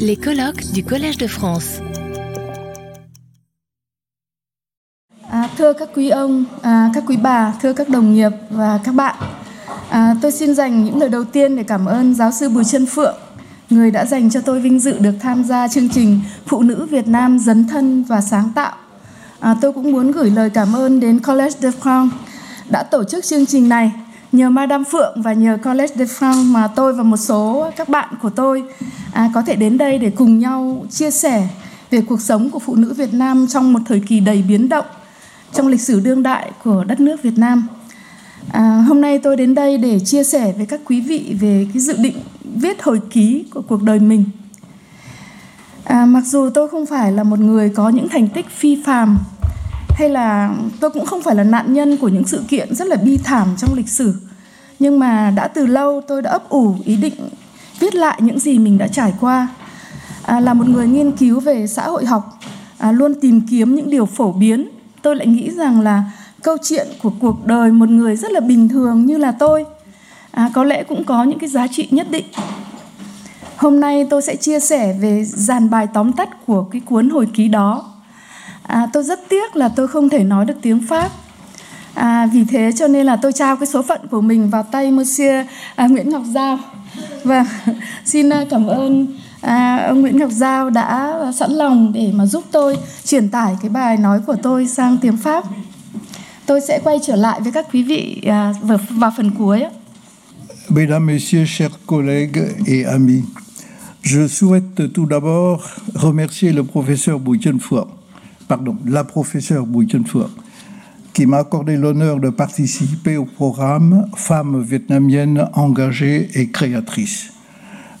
Les colloques du Collège de France. À, thưa các quý ông, à, các quý bà, thưa các đồng nghiệp và các bạn, à, tôi xin dành những lời đầu tiên để cảm ơn giáo sư Bùi Trân Phượng, người đã dành cho tôi vinh dự được tham gia chương trình Phụ nữ Việt Nam dấn thân và sáng tạo. À, tôi cũng muốn gửi lời cảm ơn đến Collège de France đã tổ chức chương trình này. Nhờ Madame Phượng và nhờ College de France mà tôi và một số các bạn của tôi à, có thể đến đây để cùng nhau chia sẻ về cuộc sống của phụ nữ Việt Nam trong một thời kỳ đầy biến động trong lịch sử đương đại của đất nước Việt Nam. À, hôm nay tôi đến đây để chia sẻ với các quý vị về cái dự định viết hồi ký của cuộc đời mình. À, mặc dù tôi không phải là một người có những thành tích phi phàm hay là tôi cũng không phải là nạn nhân của những sự kiện rất là bi thảm trong lịch sử. Nhưng mà đã từ lâu tôi đã ấp ủ ý định viết lại những gì mình đã trải qua. À, là một người nghiên cứu về xã hội học à, luôn tìm kiếm những điều phổ biến. Tôi lại nghĩ rằng là câu chuyện của cuộc đời một người rất là bình thường như là tôi à, có lẽ cũng có những cái giá trị nhất định. Hôm nay tôi sẽ chia sẻ về dàn bài tóm tắt của cái cuốn hồi ký đó à, tôi rất tiếc là tôi không thể nói được tiếng pháp. À, vì thế cho nên là tôi trao cái số phận của mình vào tay monsieur à, nguyễn ngọc giao. Và vâng, xin à, cảm ơn à, ông nguyễn ngọc giao đã sẵn lòng để mà giúp tôi truyền tải cái bài nói của tôi sang tiếng pháp. Tôi sẽ quay trở lại với các quý vị à, vào, phần cuối Mesdames, Messieurs, chers collègues et amis, je souhaite tout d'abord remercier le professeur Bouchenfort pardon, la professeure Bouchen-Phượng, qui m'a accordé l'honneur de participer au programme Femmes vietnamiennes engagées et créatrices.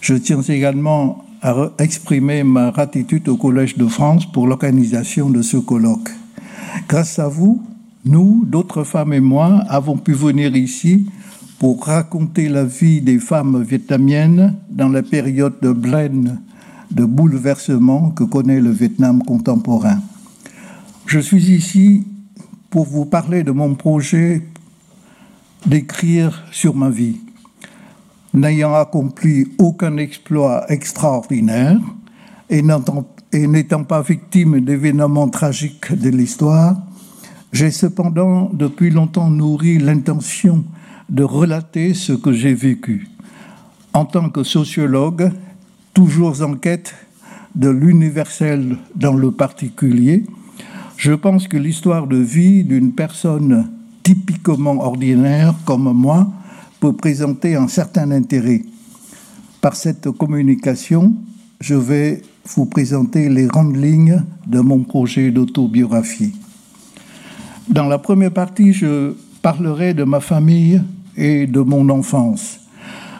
Je tiens également à exprimer ma gratitude au Collège de France pour l'organisation de ce colloque. Grâce à vous, nous, d'autres femmes et moi, avons pu venir ici pour raconter la vie des femmes vietnamiennes dans la période de blaine, de bouleversement que connaît le Vietnam contemporain. Je suis ici pour vous parler de mon projet d'écrire sur ma vie. N'ayant accompli aucun exploit extraordinaire et n'étant pas victime d'événements tragiques de l'histoire, j'ai cependant depuis longtemps nourri l'intention de relater ce que j'ai vécu. En tant que sociologue, toujours en quête de l'universel dans le particulier, je pense que l'histoire de vie d'une personne typiquement ordinaire comme moi peut présenter un certain intérêt. Par cette communication, je vais vous présenter les grandes lignes de mon projet d'autobiographie. Dans la première partie, je parlerai de ma famille et de mon enfance.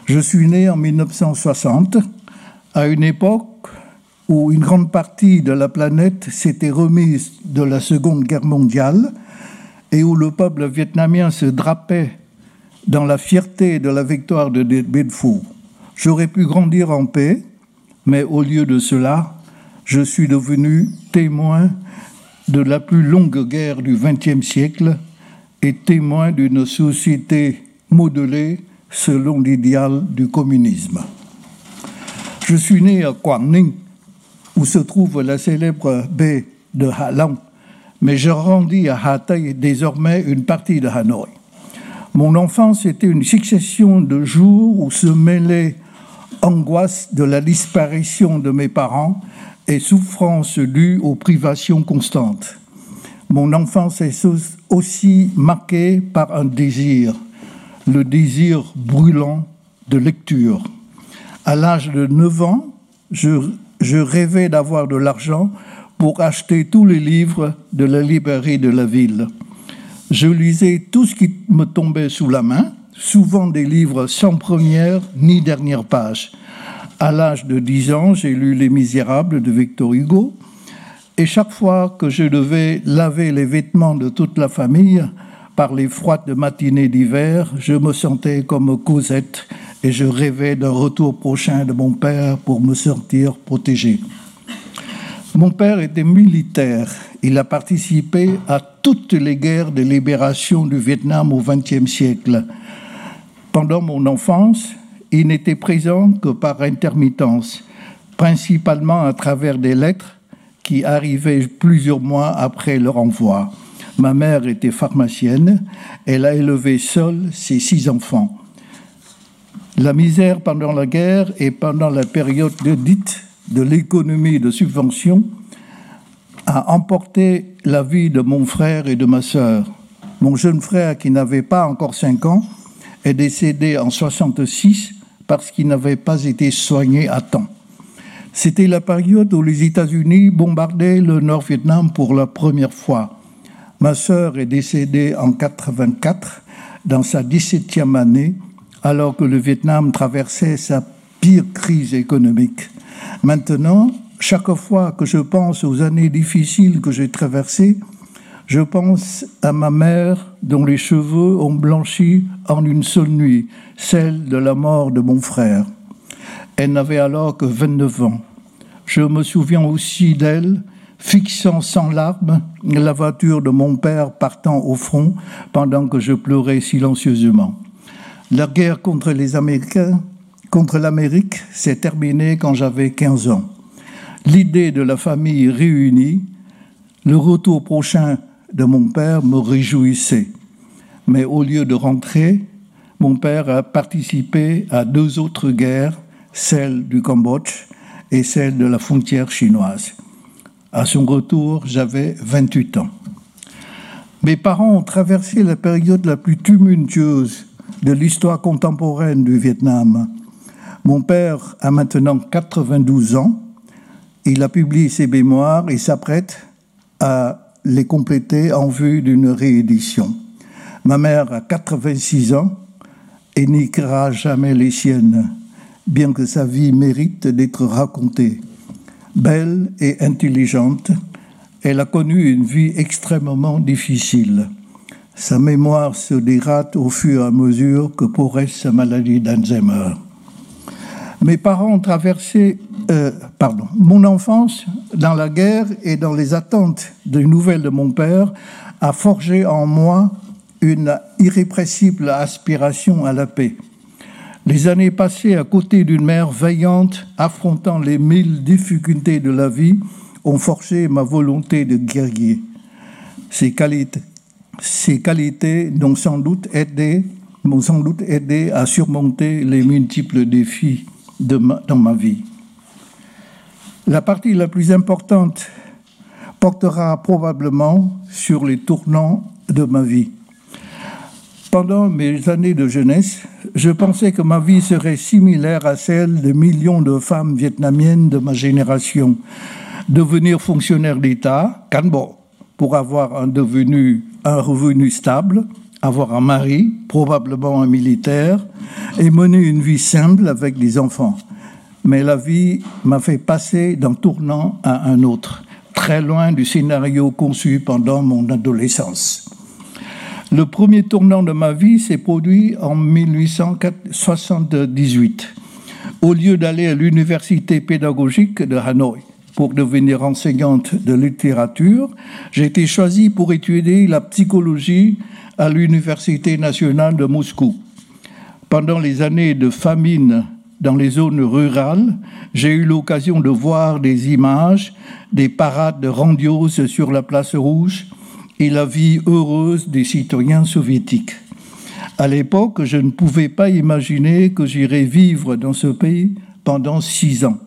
Je suis né en 1960, à une époque où une grande partie de la planète s'était remise de la Seconde Guerre mondiale et où le peuple vietnamien se drapait dans la fierté de la victoire de Phu. J'aurais pu grandir en paix, mais au lieu de cela, je suis devenu témoin de la plus longue guerre du XXe siècle et témoin d'une société modelée selon l'idéal du communisme. Je suis né à Quang Ninh, où se trouve la célèbre baie de Ha Long, mais je rendis à Ha Tây, désormais une partie de Hanoï. Mon enfance était une succession de jours où se mêlaient angoisse de la disparition de mes parents et souffrance due aux privations constantes. Mon enfance est aussi marquée par un désir, le désir brûlant de lecture. À l'âge de 9 ans, je je rêvais d'avoir de l'argent pour acheter tous les livres de la librairie de la ville. Je lisais tout ce qui me tombait sous la main, souvent des livres sans première ni dernière page. À l'âge de 10 ans, j'ai lu Les Misérables de Victor Hugo, et chaque fois que je devais laver les vêtements de toute la famille par les froides matinées d'hiver, je me sentais comme Cosette et je rêvais d'un retour prochain de mon père pour me sentir protégé. Mon père était militaire. Il a participé à toutes les guerres de libération du Vietnam au XXe siècle. Pendant mon enfance, il n'était présent que par intermittence. principalement à travers des lettres qui arrivaient plusieurs mois après leur envoi. Ma mère était pharmacienne, elle a élevé seule ses six enfants. La misère pendant la guerre et pendant la période de dite de l'économie de subvention a emporté la vie de mon frère et de ma sœur. Mon jeune frère, qui n'avait pas encore cinq ans, est décédé en 66 parce qu'il n'avait pas été soigné à temps. C'était la période où les États-Unis bombardaient le Nord-Vietnam pour la première fois. Ma sœur est décédée en 84 dans sa 17e année, alors que le Vietnam traversait sa pire crise économique. Maintenant, chaque fois que je pense aux années difficiles que j'ai traversées, je pense à ma mère dont les cheveux ont blanchi en une seule nuit, celle de la mort de mon frère. Elle n'avait alors que 29 ans. Je me souviens aussi d'elle fixant sans larmes la voiture de mon père partant au front pendant que je pleurais silencieusement. La guerre contre les Américains, contre l'Amérique, s'est terminée quand j'avais 15 ans. L'idée de la famille réunie, le retour prochain de mon père me réjouissait. Mais au lieu de rentrer, mon père a participé à deux autres guerres, celle du Cambodge et celle de la frontière chinoise. À son retour, j'avais 28 ans. Mes parents ont traversé la période la plus tumultueuse de l'histoire contemporaine du Vietnam. Mon père a maintenant 92 ans. Il a publié ses mémoires et s'apprête à les compléter en vue d'une réédition. Ma mère a 86 ans et niquera jamais les siennes, bien que sa vie mérite d'être racontée. Belle et intelligente, elle a connu une vie extrêmement difficile. Sa mémoire se dérate au fur et à mesure que progresse sa maladie d'Alzheimer. Mes parents ont traversé euh, pardon, mon enfance dans la guerre et dans les attentes des nouvelles de mon père a forgé en moi une irrépressible aspiration à la paix. Les années passées à côté d'une mère veillante, affrontant les mille difficultés de la vie, ont forgé ma volonté de guerrier. Ces qualités, ces qualités sans doute aidé, m'ont sans doute aidé à surmonter les multiples défis de dans ma vie. La partie la plus importante portera probablement sur les tournants de ma vie. Pendant mes années de jeunesse, je pensais que ma vie serait similaire à celle de millions de femmes vietnamiennes de ma génération. Devenir fonctionnaire d'État, canbo, pour avoir un, devenu, un revenu stable, avoir un mari, probablement un militaire, et mener une vie simple avec des enfants mais la vie m'a fait passer d'un tournant à un autre, très loin du scénario conçu pendant mon adolescence. Le premier tournant de ma vie s'est produit en 1878. Au lieu d'aller à l'université pédagogique de Hanoï pour devenir enseignante de littérature, j'ai été choisie pour étudier la psychologie à l'Université nationale de Moscou. Pendant les années de famine dans les zones rurales, j'ai eu l'occasion de voir des images, des parades grandioses sur la place rouge et la vie heureuse des citoyens soviétiques. À l'époque, je ne pouvais pas imaginer que j'irais vivre dans ce pays pendant six ans.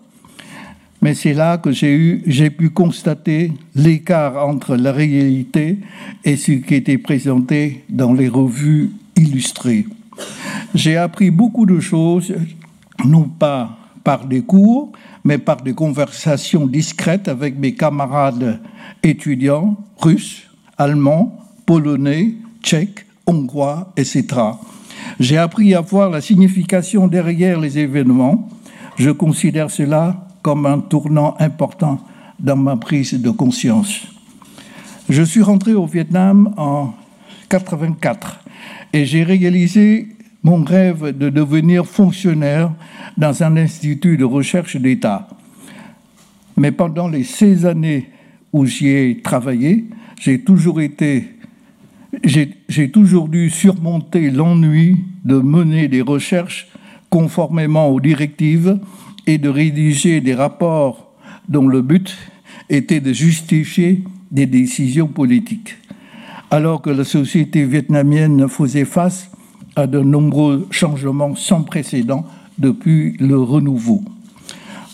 Mais c'est là que j'ai pu constater l'écart entre la réalité et ce qui était présenté dans les revues illustrées. J'ai appris beaucoup de choses non pas par des cours, mais par des conversations discrètes avec mes camarades étudiants russes, allemands, polonais, tchèques, hongrois, etc. J'ai appris à voir la signification derrière les événements. Je considère cela comme un tournant important dans ma prise de conscience. Je suis rentré au Vietnam en 84 et j'ai réalisé mon rêve de devenir fonctionnaire dans un institut de recherche d'État. Mais pendant les 16 années où j'y ai travaillé, j'ai toujours j'ai toujours dû surmonter l'ennui de mener des recherches conformément aux directives et de rédiger des rapports dont le but était de justifier des décisions politiques. Alors que la société vietnamienne faisait face à de nombreux changements sans précédent depuis le renouveau.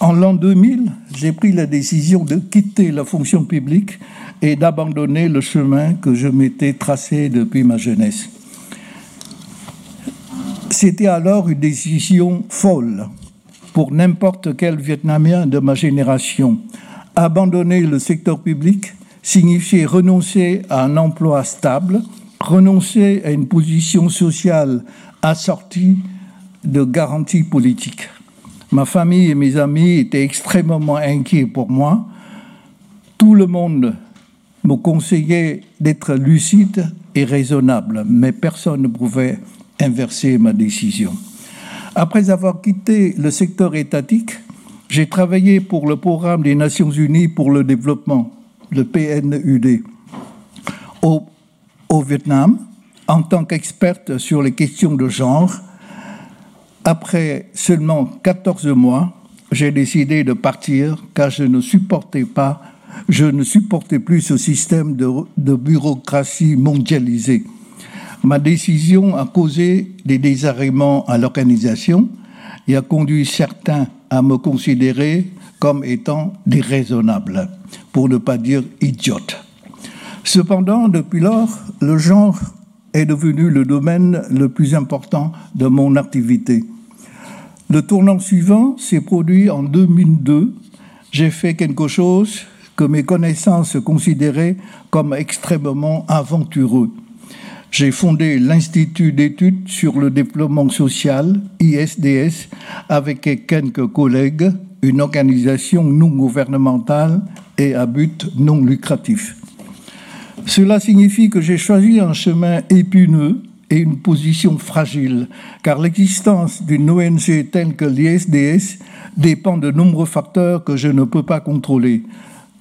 En l'an 2000, j'ai pris la décision de quitter la fonction publique et d'abandonner le chemin que je m'étais tracé depuis ma jeunesse. C'était alors une décision folle pour n'importe quel Vietnamien de ma génération. Abandonner le secteur public signifiait renoncer à un emploi stable, renoncer à une position sociale assortie de garanties politiques. Ma famille et mes amis étaient extrêmement inquiets pour moi. Tout le monde me conseillait d'être lucide et raisonnable, mais personne ne pouvait inverser ma décision. Après avoir quitté le secteur étatique, j'ai travaillé pour le programme des Nations Unies pour le développement, le PNUD, au, Vietnam, en tant qu'experte sur les questions de genre. Après seulement 14 mois, j'ai décidé de partir car je ne supportais pas, je ne supportais plus ce système de bureaucratie mondialisée. Ma décision a causé des désagréments à l'organisation et a conduit certains à me considérer comme étant déraisonnable, pour ne pas dire idiote. Cependant, depuis lors, le genre est devenu le domaine le plus important de mon activité. Le tournant suivant s'est produit en 2002. J'ai fait quelque chose que mes connaissances considéraient comme extrêmement aventureux. J'ai fondé l'Institut d'études sur le développement social, ISDS, avec quelques collègues, une organisation non gouvernementale et à but non lucratif. Cela signifie que j'ai choisi un chemin épineux et une position fragile, car l'existence d'une ONG telle que l'ISDS dépend de nombreux facteurs que je ne peux pas contrôler.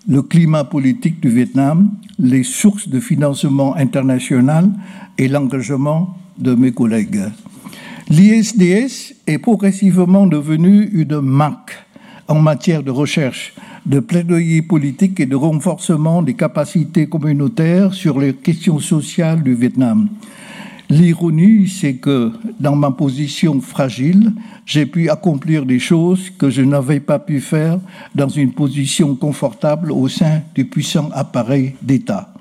Le climat politique du Vietnam, les sources de financement international et l'engagement de mes collègues. L'ISDS est progressivement devenu une marque en matière de recherche, de plaidoyer politique et de renforcement des capacités communautaires sur les questions sociales du Vietnam. L'ironie, c'est que dans ma position fragile, j'ai pu accomplir des choses que je n'avais pas pu faire dans une position confortable au sein du puissant appareil d'État.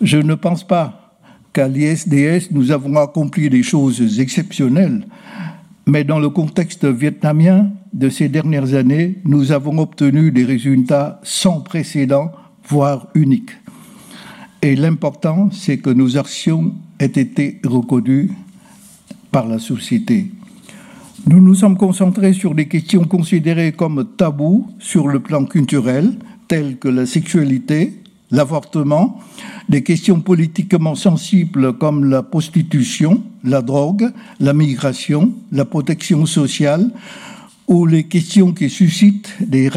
Je ne pense pas qu'à l'ISDS, nous avons accompli des choses exceptionnelles, mais dans le contexte vietnamien de ces dernières années, nous avons obtenu des résultats sans précédent, voire uniques. Et l'important, c'est que nos actions aient été reconnues par la société. Nous nous sommes concentrés sur des questions considérées comme tabous sur le plan culturel, telles que la sexualité, l'avortement, des questions politiquement sensibles comme la prostitution, la drogue, la migration, la protection sociale, ou les questions qui suscitent des,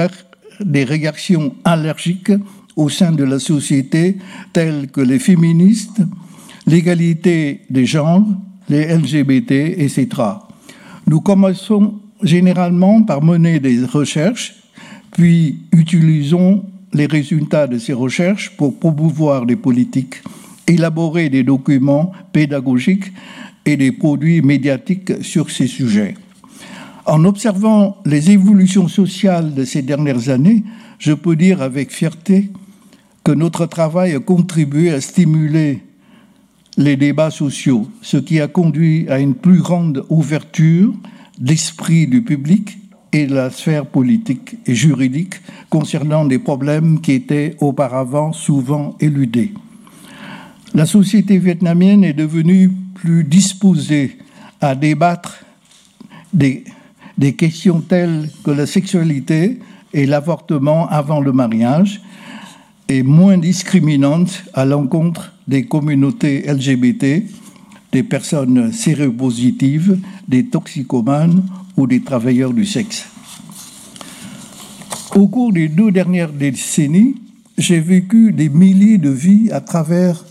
des réactions allergiques au sein de la société, telles que les féministes, l'égalité des genres, les LGBT, etc. Nous commençons généralement par mener des recherches, puis utilisons les résultats de ces recherches pour promouvoir des politiques, élaborer des documents pédagogiques et des produits médiatiques sur ces sujets. En observant les évolutions sociales de ces dernières années, je peux dire avec fierté que notre travail a contribué à stimuler les débats sociaux, ce qui a conduit à une plus grande ouverture d'esprit du public et de la sphère politique et juridique concernant des problèmes qui étaient auparavant souvent éludés. La société vietnamienne est devenue plus disposée à débattre des, questions telles que la sexualité et l'avortement avant le mariage, est moins discriminante à l'encontre des communautés LGBT, des personnes séropositives, des toxicomanes ou des travailleurs du sexe. Au cours des deux dernières décennies, j'ai vécu des milliers de vies à travers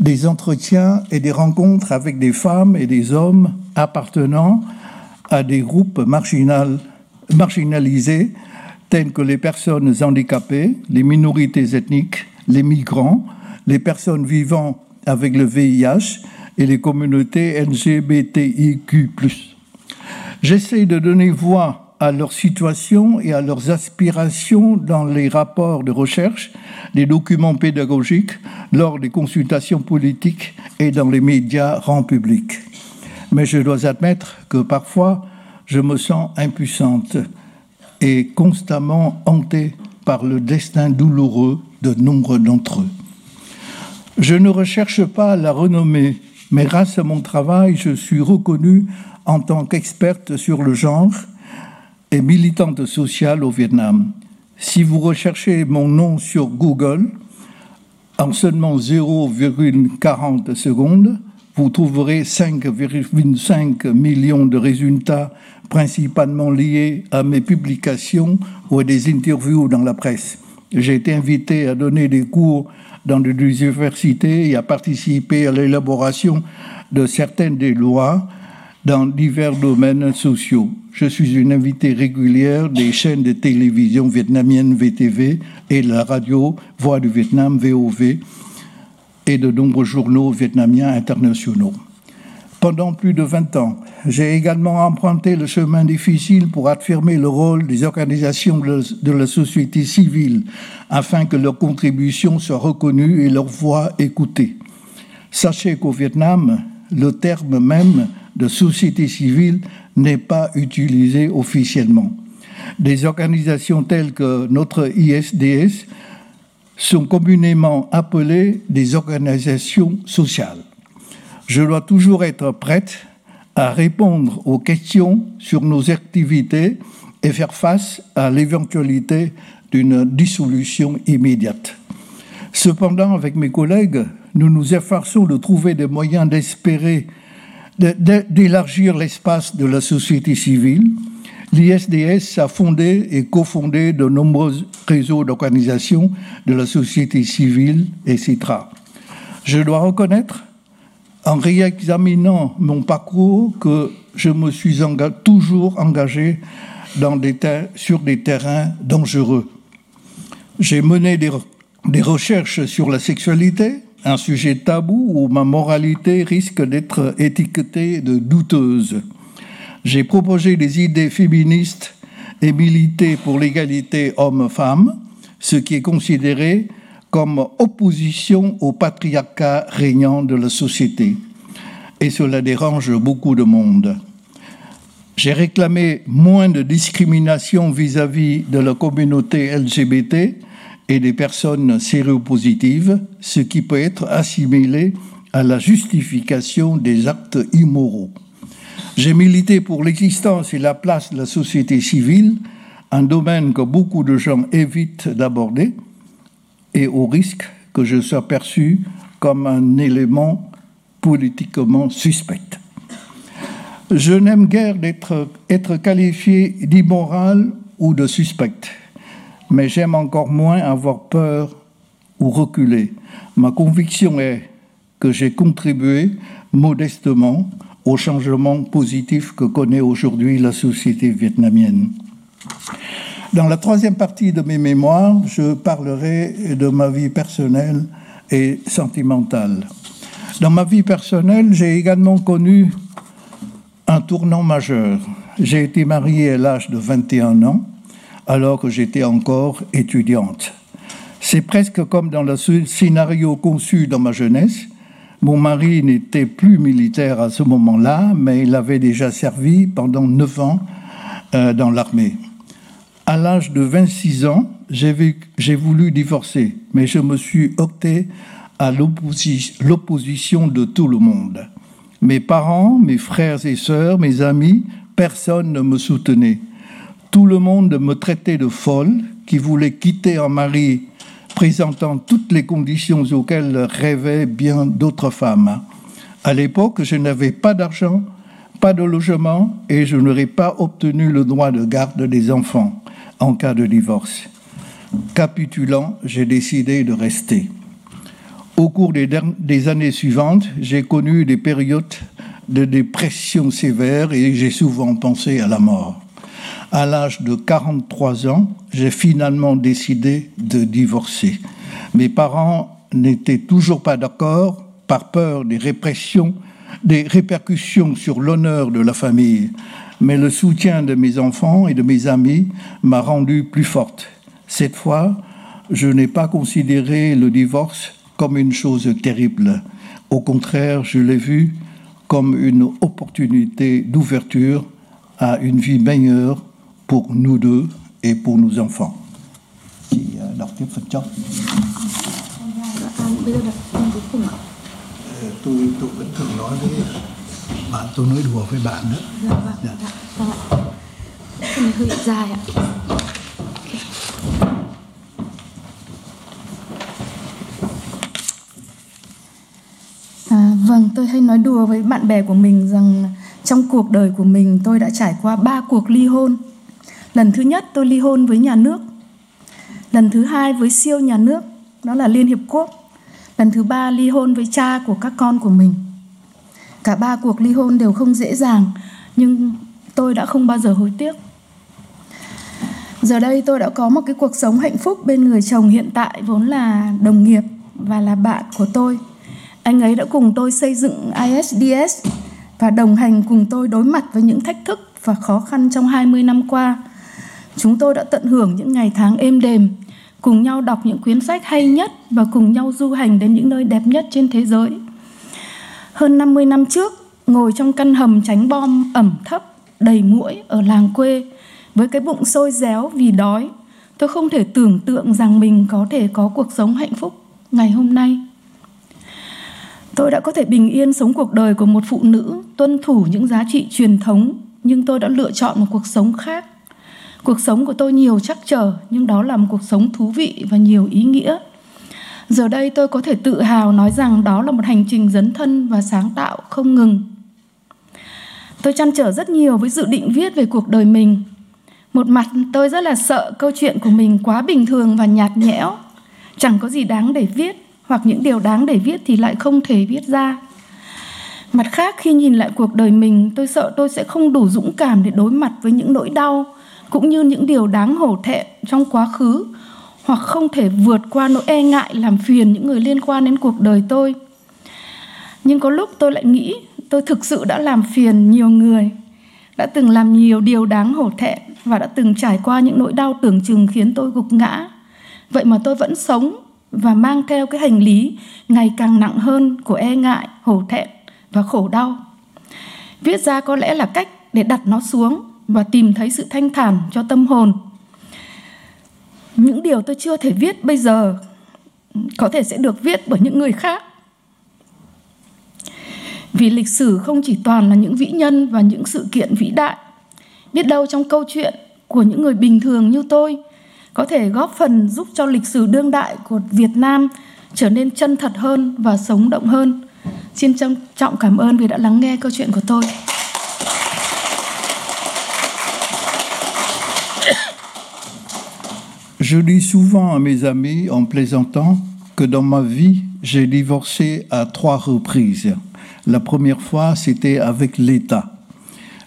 des entretiens et des rencontres avec des femmes et des hommes appartenant à des groupes marginaux marginalisées que les personnes handicapées, les minorités ethniques, les migrants, les personnes vivant avec le VIH et les communautés LGBTIQ. J'essaie de donner voix à leur situation et à leurs aspirations dans les rapports de recherche, les documents pédagogiques, lors des consultations politiques et dans les médias rendus publics. Mais je dois admettre que parfois, je me sens impuissante et constamment hantée par le destin douloureux de nombre d'entre eux. Je ne recherche pas la renommée, mais grâce à mon travail, je suis reconnue en tant qu'experte sur le genre et militante sociale au Vietnam. Si vous recherchez mon nom sur Google, en seulement 0,40 secondes, vous trouverez 5,5 millions de résultats principalement liés à mes publications ou à des interviews dans la presse. J'ai été invité à donner des cours dans des universités et à participer à l'élaboration de certaines des lois dans divers domaines sociaux. Je suis une invitée régulière des chaînes de télévision vietnamiennes VTV et la radio Voix du Vietnam VOV et de nombreux journaux vietnamiens internationaux. Pendant plus de 20 ans, j'ai également emprunté le chemin difficile pour affirmer le rôle des organisations de la société civile afin que leur contribution soit reconnue et leur voix écoutée. Sachez qu'au Vietnam, le terme même de société civile n'est pas utilisé officiellement. Des organisations telles que notre ISDS sont communément appelées des organisations sociales je dois toujours être prête à répondre aux questions sur nos activités et faire face à l'éventualité d'une dissolution immédiate. Cependant, avec mes collègues, nous nous efforçons de trouver des moyens d'espérer d'élargir l'espace de la société civile. L'ISDS a fondé et cofondé de nombreux réseaux d'organisations de la société civile, etc. Je dois reconnaître en réexaminant mon parcours que je me suis toujours engagé dans sur des terrains dangereux. J'ai mené des, des recherches sur la sexualité, un sujet tabou où ma moralité risque d'être étiquetée de douteuse. J'ai proposé des idées féministes et milité pour l'égalité homme-femme, ce qui est considéré comme opposition au patriarcat régnant de la société. Et cela dérange beaucoup de monde. J'ai réclamé moins de discrimination vis-à-vis de la communauté LGBT et des personnes séropositives, ce qui peut être assimilé à la justification des actes immoraux. J'ai milité pour l'existence et la place de la société civile, un domaine que beaucoup de gens évitent d'aborder, et au risque que je sois perçu comme un élément politiquement suspecte. Je n'aime guère être qualifié d'immoral ou de suspecte, mais j'aime encore moins avoir peur ou reculer. Ma conviction est que j'ai contribué modestement au changement positif que connaît aujourd'hui la société vietnamienne. Dans la troisième partie de mes mémoires, je parlerai de ma vie personnelle et sentimentale. Dans ma vie personnelle, j'ai également connu un tournant majeur. J'ai été mariée à l'âge de 21 ans, alors que j'étais encore étudiante. C'est presque comme dans le scénario conçu dans ma jeunesse. Mon mari n'était plus militaire à ce moment-là, mais il avait déjà servi pendant neuf ans euh, dans l'armée. À l'âge de 26 ans, j'ai voulu divorcer, mais je me suis opté à l'opposition de tout le monde. Mes parents, mes frères et sœurs, mes amis, personne ne me soutenait. Tout le monde me traitait de folle, qui voulait quitter un mari présentant toutes les conditions auxquelles rêvaient bien d'autres femmes. À l'époque, je n'avais pas d'argent, pas de logement et je n'aurais pas obtenu le droit de garde des enfants en cas de divorce. Capitulant, j'ai décidé de rester. Au cours des, années suivantes, j'ai connu des périodes de dépression sévère et j'ai souvent pensé à la mort. À l'âge de 43 ans, j'ai finalement décidé de divorcer. Mes parents n'étaient toujours pas d'accord par peur des répressions, des répercussions sur l'honneur de la famille. Mais le soutien de mes enfants et de mes amis m'a rendu plus forte. Cette fois, je n'ai pas considéré le divorce comme une chose terrible. Au contraire, je l'ai vu comme une opportunité d'ouverture à une vie meilleure pour nous deux et pour nos enfants. Bạn tôi nói đùa với bạn dạ vâng dạ vâng ạ phần này hơi dài ạ À, vâng, tôi hay nói đùa với bạn bè của mình rằng trong cuộc đời của mình tôi đã trải qua ba cuộc ly hôn. Lần thứ nhất tôi ly hôn với nhà nước. Lần thứ hai với siêu nhà nước, đó là Liên Hiệp Quốc. Lần thứ ba ly hôn với cha của các con của mình. Cả ba cuộc ly hôn đều không dễ dàng, nhưng tôi đã không bao giờ hối tiếc. Giờ đây tôi đã có một cái cuộc sống hạnh phúc bên người chồng hiện tại vốn là đồng nghiệp và là bạn của tôi. Anh ấy đã cùng tôi xây dựng ISDS và đồng hành cùng tôi đối mặt với những thách thức và khó khăn trong 20 năm qua. Chúng tôi đã tận hưởng những ngày tháng êm đềm, cùng nhau đọc những quyển sách hay nhất và cùng nhau du hành đến những nơi đẹp nhất trên thế giới. Hơn 50 năm trước, ngồi trong căn hầm tránh bom ẩm thấp, đầy muỗi ở làng quê, với cái bụng sôi réo vì đói, tôi không thể tưởng tượng rằng mình có thể có cuộc sống hạnh phúc ngày hôm nay. Tôi đã có thể bình yên sống cuộc đời của một phụ nữ, tuân thủ những giá trị truyền thống, nhưng tôi đã lựa chọn một cuộc sống khác. Cuộc sống của tôi nhiều trắc trở, nhưng đó là một cuộc sống thú vị và nhiều ý nghĩa. Giờ đây tôi có thể tự hào nói rằng đó là một hành trình dấn thân và sáng tạo không ngừng. Tôi chăn trở rất nhiều với dự định viết về cuộc đời mình. Một mặt tôi rất là sợ câu chuyện của mình quá bình thường và nhạt nhẽo, chẳng có gì đáng để viết hoặc những điều đáng để viết thì lại không thể viết ra. Mặt khác khi nhìn lại cuộc đời mình, tôi sợ tôi sẽ không đủ dũng cảm để đối mặt với những nỗi đau cũng như những điều đáng hổ thẹn trong quá khứ hoặc không thể vượt qua nỗi e ngại làm phiền những người liên quan đến cuộc đời tôi. Nhưng có lúc tôi lại nghĩ tôi thực sự đã làm phiền nhiều người, đã từng làm nhiều điều đáng hổ thẹn và đã từng trải qua những nỗi đau tưởng chừng khiến tôi gục ngã. Vậy mà tôi vẫn sống và mang theo cái hành lý ngày càng nặng hơn của e ngại, hổ thẹn và khổ đau. Viết ra có lẽ là cách để đặt nó xuống và tìm thấy sự thanh thản cho tâm hồn. Những điều tôi chưa thể viết bây giờ có thể sẽ được viết bởi những người khác. Vì lịch sử không chỉ toàn là những vĩ nhân và những sự kiện vĩ đại. Biết đâu trong câu chuyện của những người bình thường như tôi, có thể góp phần giúp cho lịch sử đương đại của Việt Nam trở nên chân thật hơn và sống động hơn. Xin trân trọng cảm ơn vì đã lắng nghe câu chuyện của tôi. Je dis souvent à mes amis en plaisantant que dans ma vie, j'ai divorcé à trois reprises. La première fois, c'était avec l'État.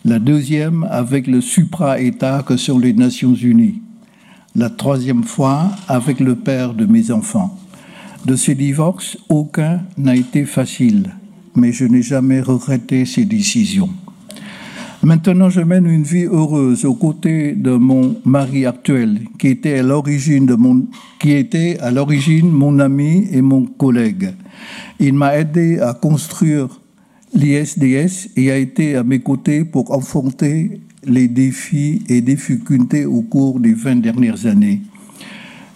La deuxième, avec le supra-État que sont les Nations Unies. La troisième fois, avec le père de mes enfants. De ces divorces, aucun n'a été facile, mais je n'ai jamais regretté ces décisions. Maintenant, je mène une vie heureuse aux côtés de mon mari actuel, qui était à l'origine mon, qui mon ami et mon collègue. Il m'a aidé à construire l'ISDS et a été à mes côtés pour affronter les défis et difficultés au cours des 20 dernières années.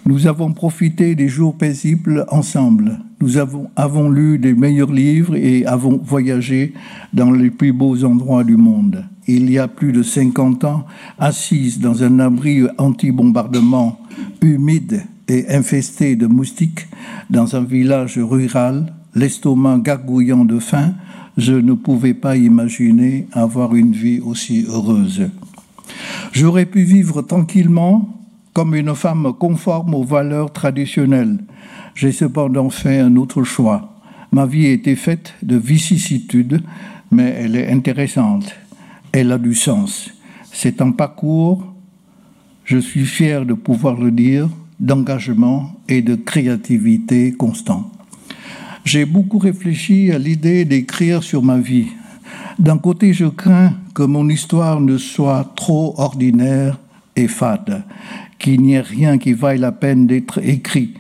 Nous avons profité des jours paisibles ensemble. Nous avons, avons lu des meilleurs livres et avons voyagé dans les plus beaux endroits du monde. Il y a plus de 50 ans, assise dans un abri anti-bombardement humide et infesté de moustiques dans un village rural, l'estomac gargouillant de faim, je ne pouvais pas imaginer avoir une vie aussi heureuse. J'aurais pu vivre tranquillement comme une femme conforme aux valeurs traditionnelles. J'ai cependant fait un autre choix. Ma vie était faite de vicissitudes, mais elle est intéressante. Elle a du sens. C'est un parcours Je suis fier de pouvoir le dire, d'engagement et de créativité constant. J'ai beaucoup réfléchi à l'idée d'écrire sur ma vie. D'un côté, je crains que mon histoire ne soit trop ordinaire et fade, qu'il n'y ait rien qui vaille la peine d'être écrit,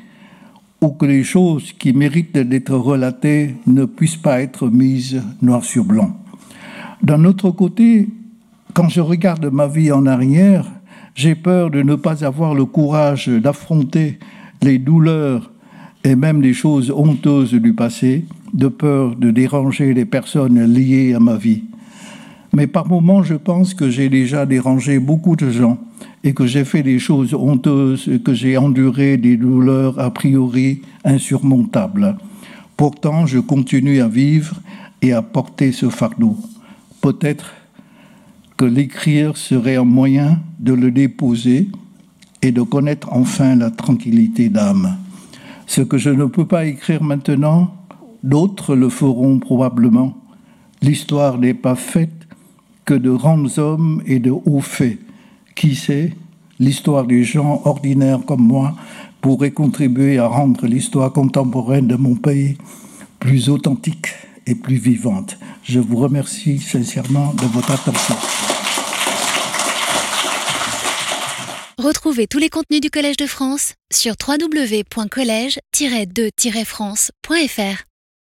ou que les choses qui méritent d'être relatées ne puissent pas être mises noir sur blanc. D'un autre côté, quand je regarde ma vie en arrière, j'ai peur de ne pas avoir le courage d'affronter les douleurs et même des choses honteuses du passé, de peur de déranger les personnes liées à ma vie. Mais par moments, je pense que j'ai déjà dérangé beaucoup de gens et que j'ai fait des choses honteuses et que j'ai enduré des douleurs a priori insurmontables. Pourtant, je continue à vivre et à porter ce fardeau. Peut-être que l'écrire serait un moyen de le déposer et de connaître enfin la tranquillité d'âme. Ce que je ne peux pas écrire maintenant, d'autres le feront probablement. L'histoire n'est pas faite que de grands hommes et de hauts faits. Qui sait, l'histoire des gens ordinaires comme moi pourrait contribuer à rendre l'histoire contemporaine de mon pays plus authentique et plus vivante. Je vous remercie sincèrement de votre attention. Retrouvez tous les contenus du Collège de France sur www.colège-2-france.fr.